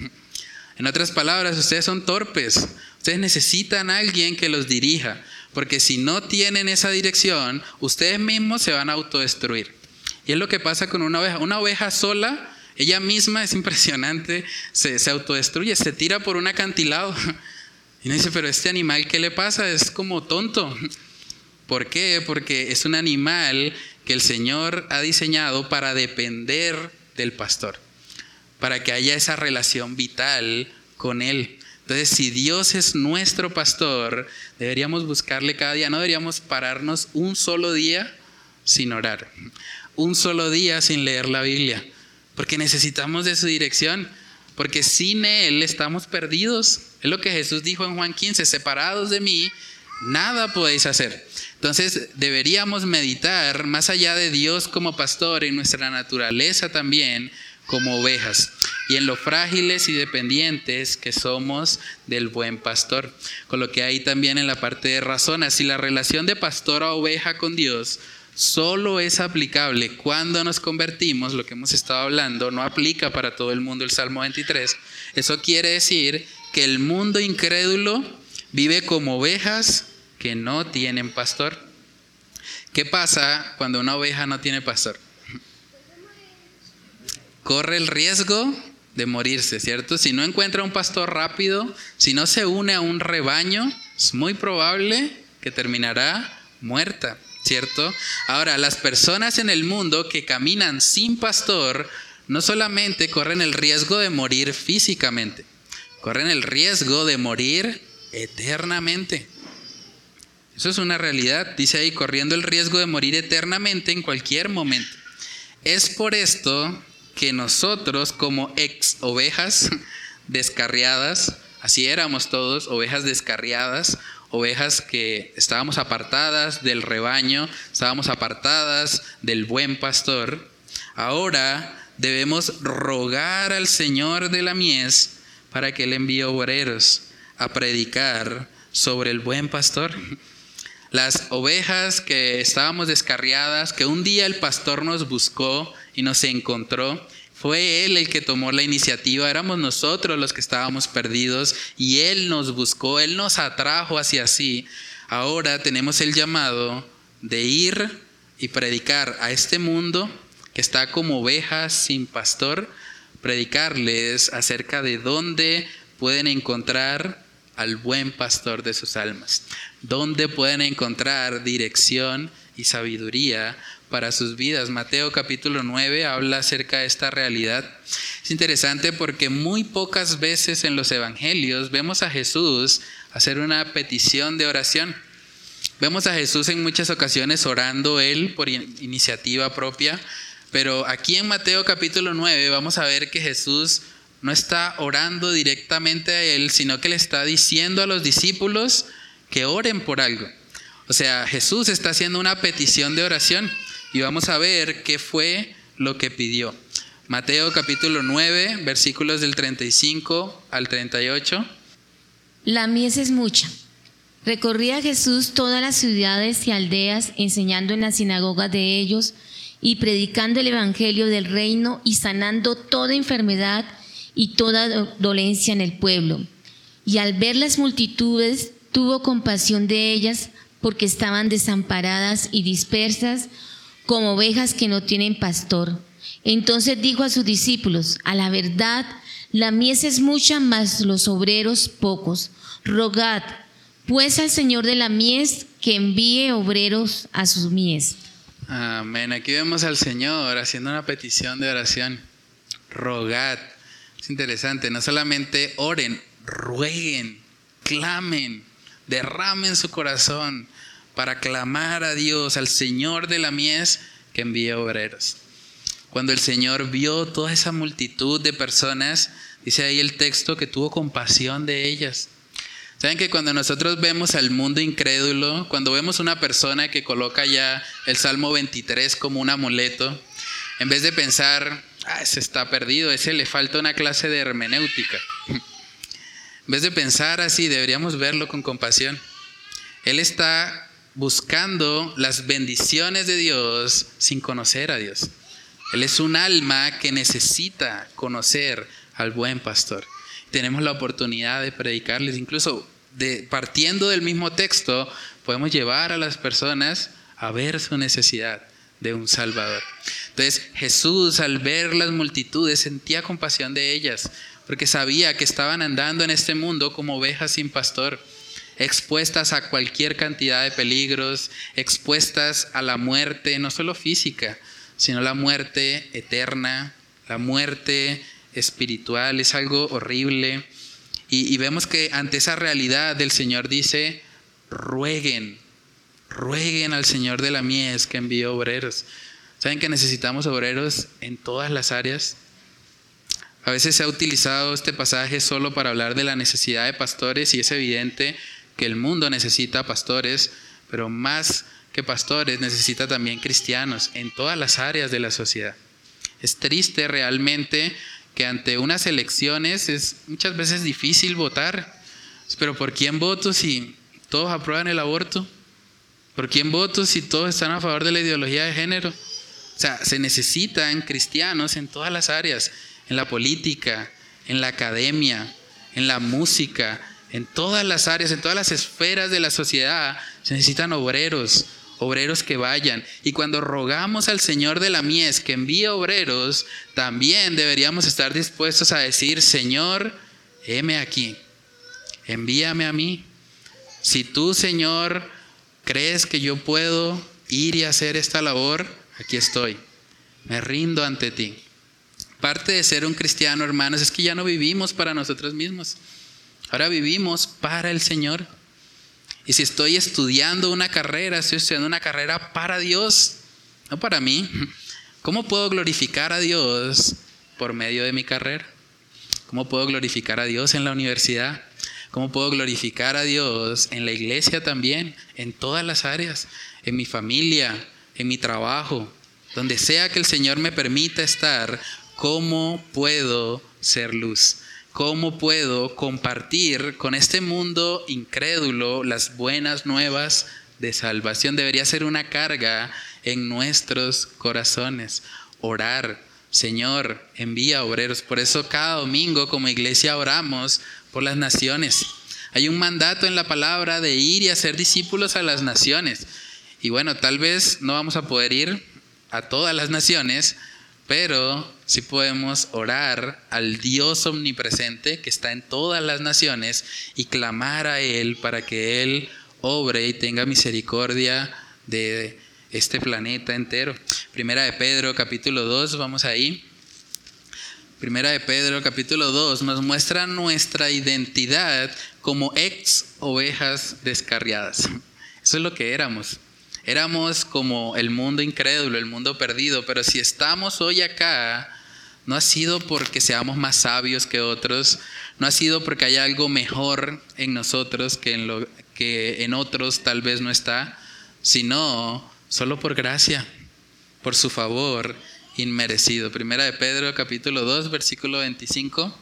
En otras palabras, ustedes son torpes. Ustedes necesitan a alguien que los dirija. Porque si no tienen esa dirección, ustedes mismos se van a autodestruir. Y es lo que pasa con una oveja. Una oveja sola, ella misma es impresionante, se, se autodestruye, se tira por un acantilado. Y uno dice, pero este animal, ¿qué le pasa? Es como tonto. ¿Por qué? Porque es un animal que el Señor ha diseñado para depender del pastor, para que haya esa relación vital con Él. Entonces, si Dios es nuestro pastor, deberíamos buscarle cada día, no deberíamos pararnos un solo día sin orar, un solo día sin leer la Biblia, porque necesitamos de su dirección, porque sin Él estamos perdidos. Es lo que Jesús dijo en Juan 15, separados de mí, nada podéis hacer. Entonces deberíamos meditar más allá de Dios como pastor en nuestra naturaleza también como ovejas y en lo frágiles y dependientes que somos del buen pastor. Con lo que hay también en la parte de razones, si la relación de pastor a oveja con Dios solo es aplicable cuando nos convertimos, lo que hemos estado hablando, no aplica para todo el mundo el Salmo 23, eso quiere decir que el mundo incrédulo vive como ovejas que no tienen pastor. ¿Qué pasa cuando una oveja no tiene pastor? Corre el riesgo de morirse, ¿cierto? Si no encuentra un pastor rápido, si no se une a un rebaño, es muy probable que terminará muerta, ¿cierto? Ahora, las personas en el mundo que caminan sin pastor no solamente corren el riesgo de morir físicamente, corren el riesgo de morir eternamente. Eso es una realidad, dice ahí, corriendo el riesgo de morir eternamente en cualquier momento. Es por esto que nosotros como ex ovejas descarriadas, así éramos todos, ovejas descarriadas, ovejas que estábamos apartadas del rebaño, estábamos apartadas del buen pastor, ahora debemos rogar al Señor de la mies para que Él envíe obreros a predicar sobre el buen pastor. Las ovejas que estábamos descarriadas, que un día el pastor nos buscó y nos encontró, Fue Él el que tomó la iniciativa, éramos nosotros los que estábamos perdidos y Él nos buscó, Él nos atrajo hacia sí. Ahora tenemos el llamado de ir y predicar a este mundo que está como ovejas sin pastor, predicarles acerca de dónde pueden encontrar al buen pastor de sus almas, dónde pueden encontrar dirección y sabiduría para sus vidas. Mateo capítulo 9 habla acerca de esta realidad. Es interesante porque muy pocas veces en los evangelios vemos a Jesús hacer una petición de oración. Vemos a Jesús en muchas ocasiones orando él por iniciativa propia, pero aquí en Mateo capítulo 9 vamos a ver que Jesús no está orando directamente a él, sino que le está diciendo a los discípulos que oren por algo. O sea, Jesús está haciendo una petición de oración y vamos a ver qué fue lo que pidió. Mateo capítulo 9, versículos del 35 al 38. La mies es mucha Recorría Jesús todas las ciudades y aldeas, enseñando en las sinagogas de ellos y predicando el Evangelio del reino y sanando toda enfermedad y toda dolencia en el pueblo. Y al ver las multitudes, tuvo compasión de ellas porque estaban desamparadas y dispersas como ovejas que no tienen pastor. Entonces dijo a sus discípulos, a la verdad, la mies es mucha, mas los obreros pocos. Rogad pues al Señor de la mies que envíe obreros a sus mies. Amén. Aquí vemos al Señor haciendo una petición de oración. Rogad. Es interesante, no solamente oren, rueguen, clamen, derramen su corazón para clamar a Dios, al Señor de la mies que envíe obreros. Cuando el Señor vio toda esa multitud de personas, dice ahí el texto que tuvo compasión de ellas Saben que cuando nosotros vemos al mundo incrédulo, cuando vemos una persona que coloca ya el Salmo 23 como un amuleto, en vez de pensar, ah, ese está perdido, ese le falta una clase de hermenéutica. En vez de pensar así, deberíamos verlo con compasión. Él está buscando las bendiciones de Dios sin conocer a Dios. Él es un alma que necesita conocer al buen pastor tenemos la oportunidad de predicarles, incluso partiendo del mismo texto, podemos llevar a las personas a ver su necesidad de un Salvador. Entonces Jesús al ver las multitudes sentía compasión de ellas, porque sabía que estaban andando en este mundo como ovejas sin pastor, expuestas a cualquier cantidad de peligros, expuestas a la muerte, no solo física, sino la muerte eterna, la muerte espiritual, es algo horrible. Y, vemos que ante esa realidad el Señor dice, rueguen, rueguen al Señor de la mies que envíe obreros. ¿Saben que necesitamos obreros en todas las áreas? A veces se ha utilizado este pasaje solo para hablar de la necesidad de pastores y es evidente que el mundo necesita pastores, pero más que pastores necesita también cristianos en todas las áreas de la sociedad. Es triste realmente que ante unas elecciones es muchas veces difícil votar. Pero ¿por quién voto si todos aprueban el aborto? ¿Por quién voto si todos están a favor de la ideología de género? O sea, se necesitan cristianos en todas las áreas, en la política, en la academia, en la música, en todas las áreas, en todas las esferas de la sociedad. Se necesitan obreros, obreros que vayan. Y cuando rogamos al Señor de la mies que envíe obreros, también deberíamos estar dispuestos a decir, Señor, heme aquí, envíame a mí. Si tú, Señor, crees que yo puedo ir y hacer esta labor, aquí estoy. Me rindo ante ti. Parte de ser un cristiano, hermanos, es que ya no vivimos para nosotros mismos. Ahora vivimos para el Señor. Y si estoy estudiando una carrera, estoy estudiando una carrera para Dios, no para mí. ¿Cómo puedo glorificar a Dios por medio de mi carrera? ¿Cómo puedo glorificar a Dios en la universidad? ¿Cómo puedo glorificar a Dios en la iglesia también? En todas las áreas, en mi familia, en mi trabajo, donde sea que el Señor me permita estar, ¿cómo puedo ser luz? ¿Cómo puedo compartir con este mundo incrédulo las buenas nuevas de salvación? Debería ser una carga en nuestros corazones. Orar, Señor, envía obreros. Por eso cada domingo como iglesia oramos por las naciones. Hay un mandato en la palabra de ir y hacer discípulos a las naciones. Y bueno, tal vez no vamos a poder ir a todas las naciones, pero sí podemos orar al Dios omnipresente que está en todas las naciones y clamar a Él para que Él obre y tenga misericordia de este planeta entero. Primera de Pedro capítulo 2, vamos ahí. Primera de Pedro capítulo 2 nos muestra nuestra identidad como ex ovejas descarriadas. Eso es lo que éramos. Éramos como el mundo incrédulo, el mundo perdido, pero si estamos hoy acá, no ha sido porque seamos más sabios que otros, no ha sido porque haya algo mejor en nosotros que en, lo, que en otros tal vez no está, sino solo por gracia, por su favor inmerecido. Primera de Pedro capítulo 2, versículo 25.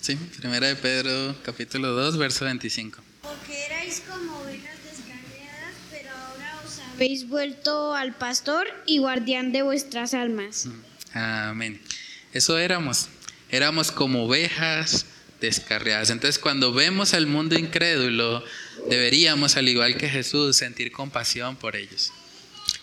Sí, primera de Pedro, capítulo 2, verso 25. Porque erais como ovejas descarriadas, pero ahora os habéis vuelto al pastor y guardián de vuestras almas. Amén. Eso éramos. Éramos como ovejas descarriadas. Entonces, cuando vemos al mundo incrédulo, deberíamos, al igual que Jesús, sentir compasión por ellos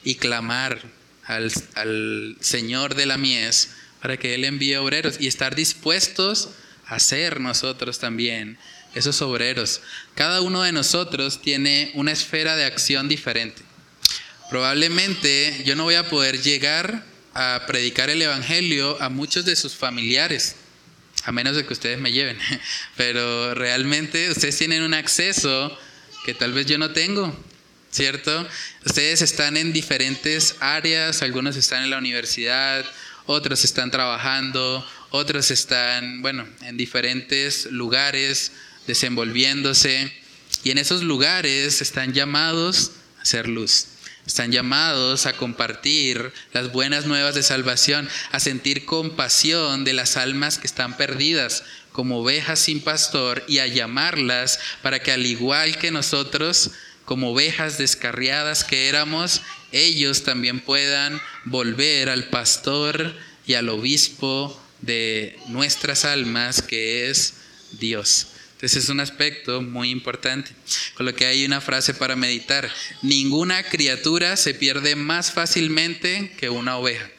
y clamar al, al Señor de la mies para que Él envíe obreros y estar dispuestos a ser nosotros también esos obreros. Cada uno de nosotros tiene una esfera de acción diferente. Probablemente yo no voy a poder llegar a predicar el Evangelio a muchos de sus familiares, a menos de que ustedes me lleven. Pero realmente ustedes tienen un acceso que tal vez yo no tengo, ¿cierto? Ustedes están en diferentes áreas, algunos están en la universidad, otros están trabajando, otros están, bueno, en diferentes lugares desenvolviéndose y en esos lugares están llamados a ser luz. Están llamados a compartir las buenas nuevas de salvación, a sentir compasión de las almas que están perdidas como ovejas sin pastor y a llamarlas para que al igual que nosotros, como ovejas descarriadas que éramos, ellos también puedan volver al pastor y al obispo de nuestras almas, que es Dios. Entonces es un aspecto muy importante. Con lo que hay una frase para meditar. Ninguna criatura se pierde más fácilmente que una oveja.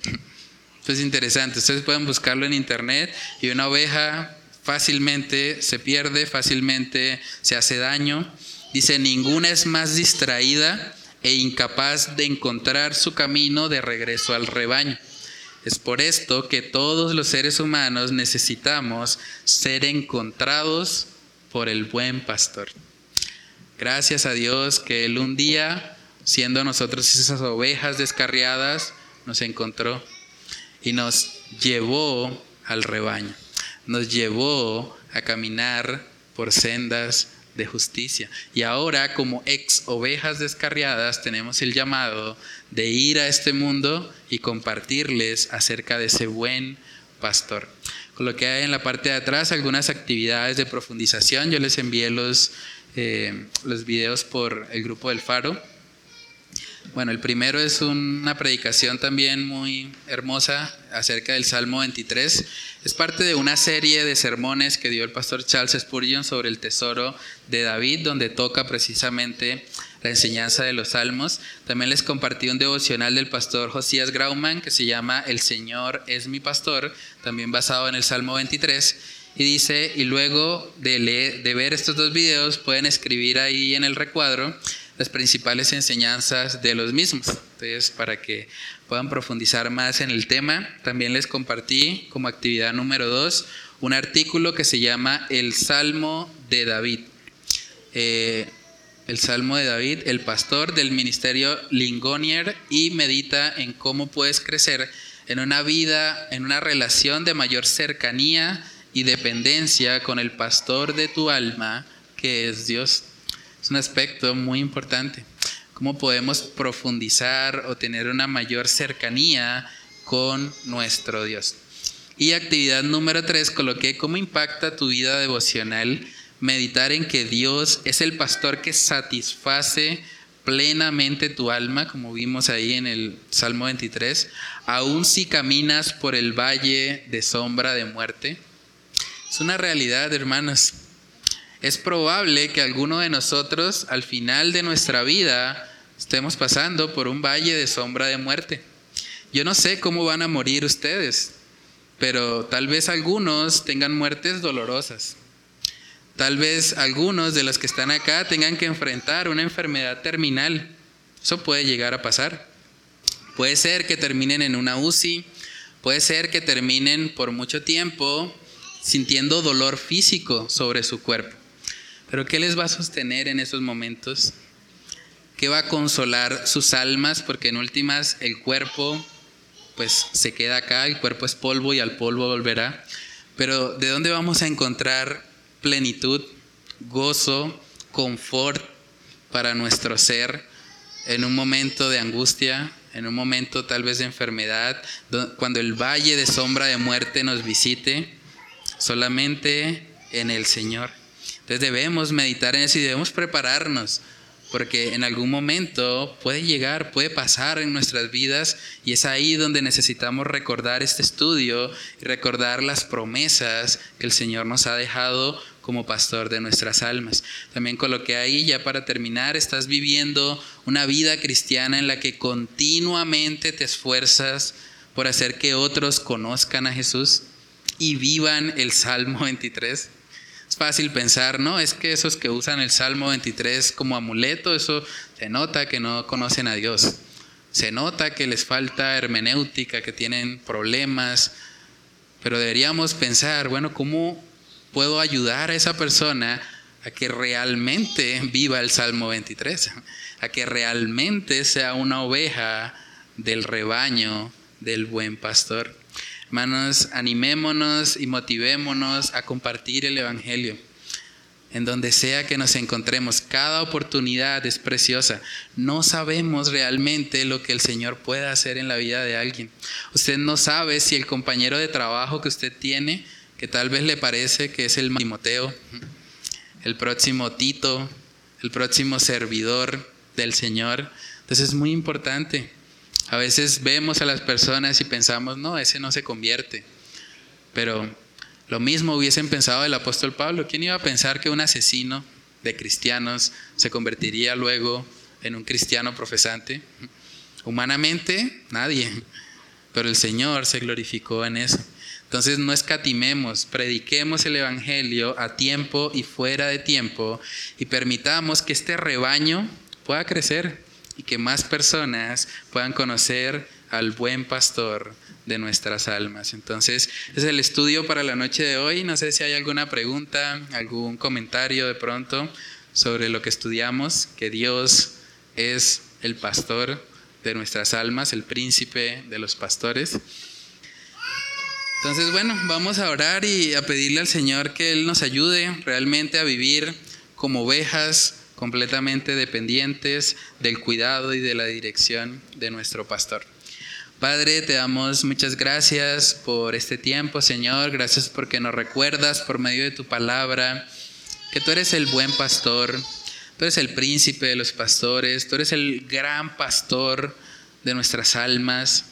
Esto es interesante. Ustedes pueden buscarlo en internet y una oveja fácilmente se pierde, fácilmente se hace daño. Dice, ninguna es más distraída e incapaz de encontrar su camino de regreso al rebaño. Es por esto que todos los seres humanos necesitamos ser encontrados por el buen pastor. Gracias a Dios que Él un día, siendo nosotros esas ovejas descarriadas, nos encontró y nos llevó al rebaño, nos llevó a caminar por sendas de justicia. Y ahora como ex ovejas descarriadas tenemos el llamado de ir a este mundo y compartirles acerca de ese buen pastor. Lo que hay en la parte de atrás algunas actividades de profundización. Yo les envié los, eh, los videos por el grupo del Faro. Bueno, el primero es una predicación también muy hermosa acerca del Salmo 23. Es parte de una serie de sermones que dio el pastor Charles Spurgeon sobre el tesoro de David, donde toca precisamente la enseñanza de los salmos. También les compartí un devocional del pastor Josías Grauman que se llama El Señor es mi pastor, también basado en el Salmo 23. Y dice, y luego de, leer, de ver estos dos videos pueden escribir ahí en el recuadro las principales enseñanzas de los mismos. Entonces, para que puedan profundizar más en el tema, también les compartí como actividad número dos un artículo que se llama El Salmo de David. Eh, el Salmo de David, el pastor del ministerio Lingonier, y medita en cómo puedes crecer en una vida, en una relación de mayor cercanía y dependencia con el pastor de tu alma, que es Dios. Es un aspecto muy importante. Cómo podemos profundizar o tener una mayor cercanía con nuestro Dios. Y actividad número tres, coloqué cómo impacta tu vida devocional meditar en que Dios es el pastor que satisface plenamente tu alma, como vimos ahí en el Salmo 23, aun si caminas por el valle de sombra de muerte. Es una realidad, hermanos. Es probable que alguno de nosotros al final de nuestra vida estemos pasando por un valle de sombra de muerte. Yo no sé cómo van a morir ustedes, pero tal vez algunos tengan muertes dolorosas. Tal vez algunos de los que están acá tengan que enfrentar una enfermedad terminal. Eso puede llegar a pasar. Puede ser que terminen en una UCI, puede ser que terminen por mucho tiempo sintiendo dolor físico sobre su cuerpo. Pero ¿qué les va a sostener en esos momentos? ¿Qué va a consolar sus almas? Porque en últimas el cuerpo pues se queda acá, el cuerpo es polvo y al polvo volverá. Pero ¿de dónde vamos a encontrar plenitud, gozo, confort para nuestro ser en un momento de angustia, en un momento tal vez de enfermedad, cuando el valle de sombra de muerte nos visite, solamente en el Señor. Entonces debemos meditar en eso y debemos prepararnos porque en algún momento puede llegar, puede pasar en nuestras vidas y es ahí donde necesitamos recordar este estudio y recordar las promesas que el Señor nos ha dejado como pastor de nuestras almas. También coloqué ahí, ya para terminar, estás viviendo una vida cristiana en la que continuamente te esfuerzas por hacer que otros conozcan a Jesús y vivan el Salmo 23. Es fácil pensar, ¿no? Es que esos que usan el Salmo 23 como amuleto, eso se nota que no conocen a Dios. Se nota que les falta hermenéutica, que tienen problemas. Pero deberíamos pensar, bueno, ¿cómo puedo ayudar a esa persona a que realmente viva el Salmo 23? A que realmente sea una oveja del rebaño del buen pastor. Hermanos, animémonos y motivémonos a compartir el Evangelio. En donde sea que nos encontremos, cada oportunidad es preciosa. No sabemos realmente lo que el Señor puede hacer en la vida de alguien. Usted no sabe si el compañero de trabajo que usted tiene, que tal vez le parece que es el Timoteo, el próximo Tito, el próximo servidor del Señor. Entonces es muy importante a veces vemos a las personas y pensamos, no, ese no se convierte. Pero lo mismo hubiesen pensado el apóstol Pablo. ¿Quién iba a pensar que un asesino de cristianos se convertiría luego en un cristiano profesante? Humanamente, nadie. Pero el Señor se glorificó en eso. Entonces no escatimemos, prediquemos el Evangelio a tiempo y fuera de tiempo y permitamos que este rebaño pueda crecer y que más personas puedan conocer al buen pastor de nuestras almas. Entonces, es el estudio para la noche de hoy. No sé si hay alguna pregunta, algún comentario de pronto sobre lo que estudiamos, que Dios es el pastor de nuestras almas, el príncipe de los pastores. Entonces, bueno, vamos a orar y a pedirle al Señor que Él nos ayude realmente a vivir como ovejas completamente dependientes del cuidado y de la dirección de nuestro pastor. Padre, te damos muchas gracias por este tiempo, Señor. Gracias porque nos recuerdas por medio de tu palabra que tú eres el buen pastor, tú eres el príncipe de los pastores, tú eres el gran pastor de nuestras almas.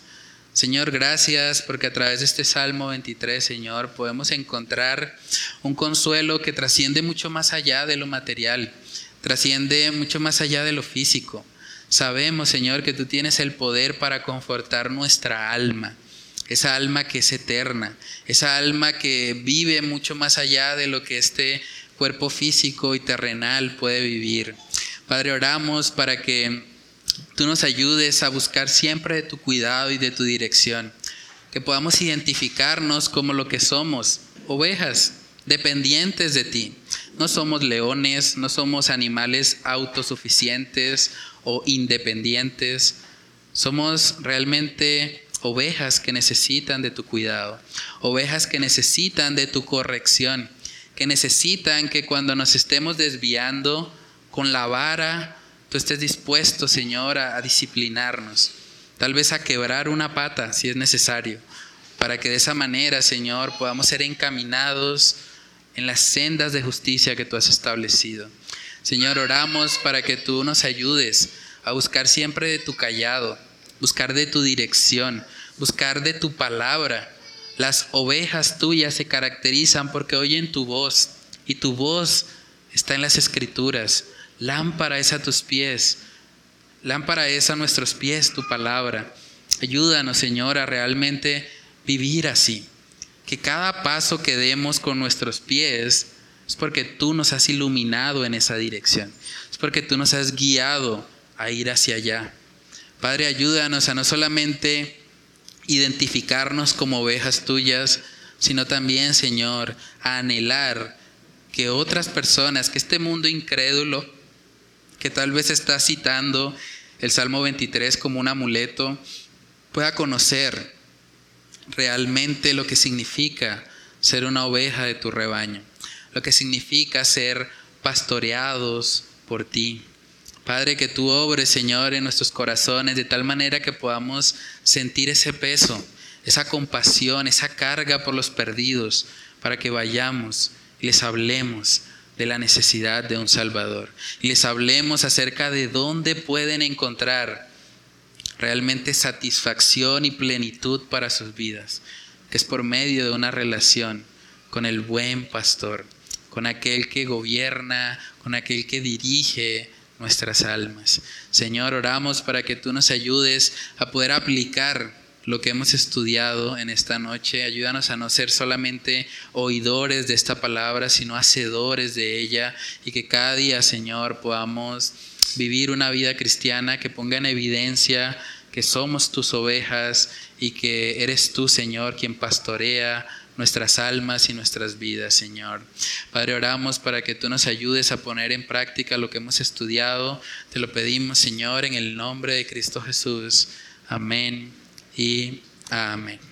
Señor, gracias porque a través de este Salmo 23, Señor, podemos encontrar un consuelo que trasciende mucho más allá de lo material trasciende mucho más allá de lo físico. Sabemos, Señor, que tú tienes el poder para confortar nuestra alma, esa alma que es eterna, esa alma que vive mucho más allá de lo que este cuerpo físico y terrenal puede vivir. Padre, oramos para que tú nos ayudes a buscar siempre de tu cuidado y de tu dirección, que podamos identificarnos como lo que somos, ovejas dependientes de ti. No somos leones, no somos animales autosuficientes o independientes. Somos realmente ovejas que necesitan de tu cuidado, ovejas que necesitan de tu corrección, que necesitan que cuando nos estemos desviando con la vara, tú estés dispuesto, Señor, a, disciplinarnos, tal vez a quebrar una pata si es necesario, para que de esa manera, Señor, podamos ser encaminados en las sendas de justicia que tú has establecido. Señor, oramos para que tú nos ayudes a buscar siempre de tu callado, buscar de tu dirección, buscar de tu palabra. Las ovejas tuyas se caracterizan porque oyen tu voz y tu voz está en las escrituras. Lámpara es a tus pies, lámpara es a nuestros pies tu palabra. Ayúdanos, Señor, a realmente vivir así. Que cada paso que demos con nuestros pies es porque tú nos has iluminado en esa dirección. Es porque tú nos has guiado a ir hacia allá. Padre, ayúdanos a no solamente identificarnos como ovejas tuyas, sino también, Señor, a anhelar que otras personas, que este mundo incrédulo, que tal vez está citando el Salmo 23 como un amuleto, pueda conocer realmente lo que significa ser una oveja de tu rebaño, lo que significa ser pastoreados por ti. Padre, que tú obres, Señor, en nuestros corazones de tal manera que podamos sentir ese peso, esa compasión, esa carga por los perdidos, para que vayamos y les hablemos de la necesidad de un Salvador. Les hablemos acerca de dónde pueden encontrar realmente satisfacción y plenitud para sus vidas, que es por medio de una relación con el buen pastor, con aquel que gobierna, con aquel que dirige nuestras almas. Señor, oramos para que tú nos ayudes a poder aplicar lo que hemos estudiado en esta noche. Ayúdanos a no ser solamente oidores de esta palabra, sino hacedores de ella y que cada día, Señor, podamos vivir una vida cristiana que ponga en evidencia que somos tus ovejas y que eres tú, Señor, quien pastorea nuestras almas y nuestras vidas, Señor. Padre, oramos para que tú nos ayudes a poner en práctica lo que hemos estudiado. Te lo pedimos, Señor, en el nombre de Cristo Jesús. Amén y amén.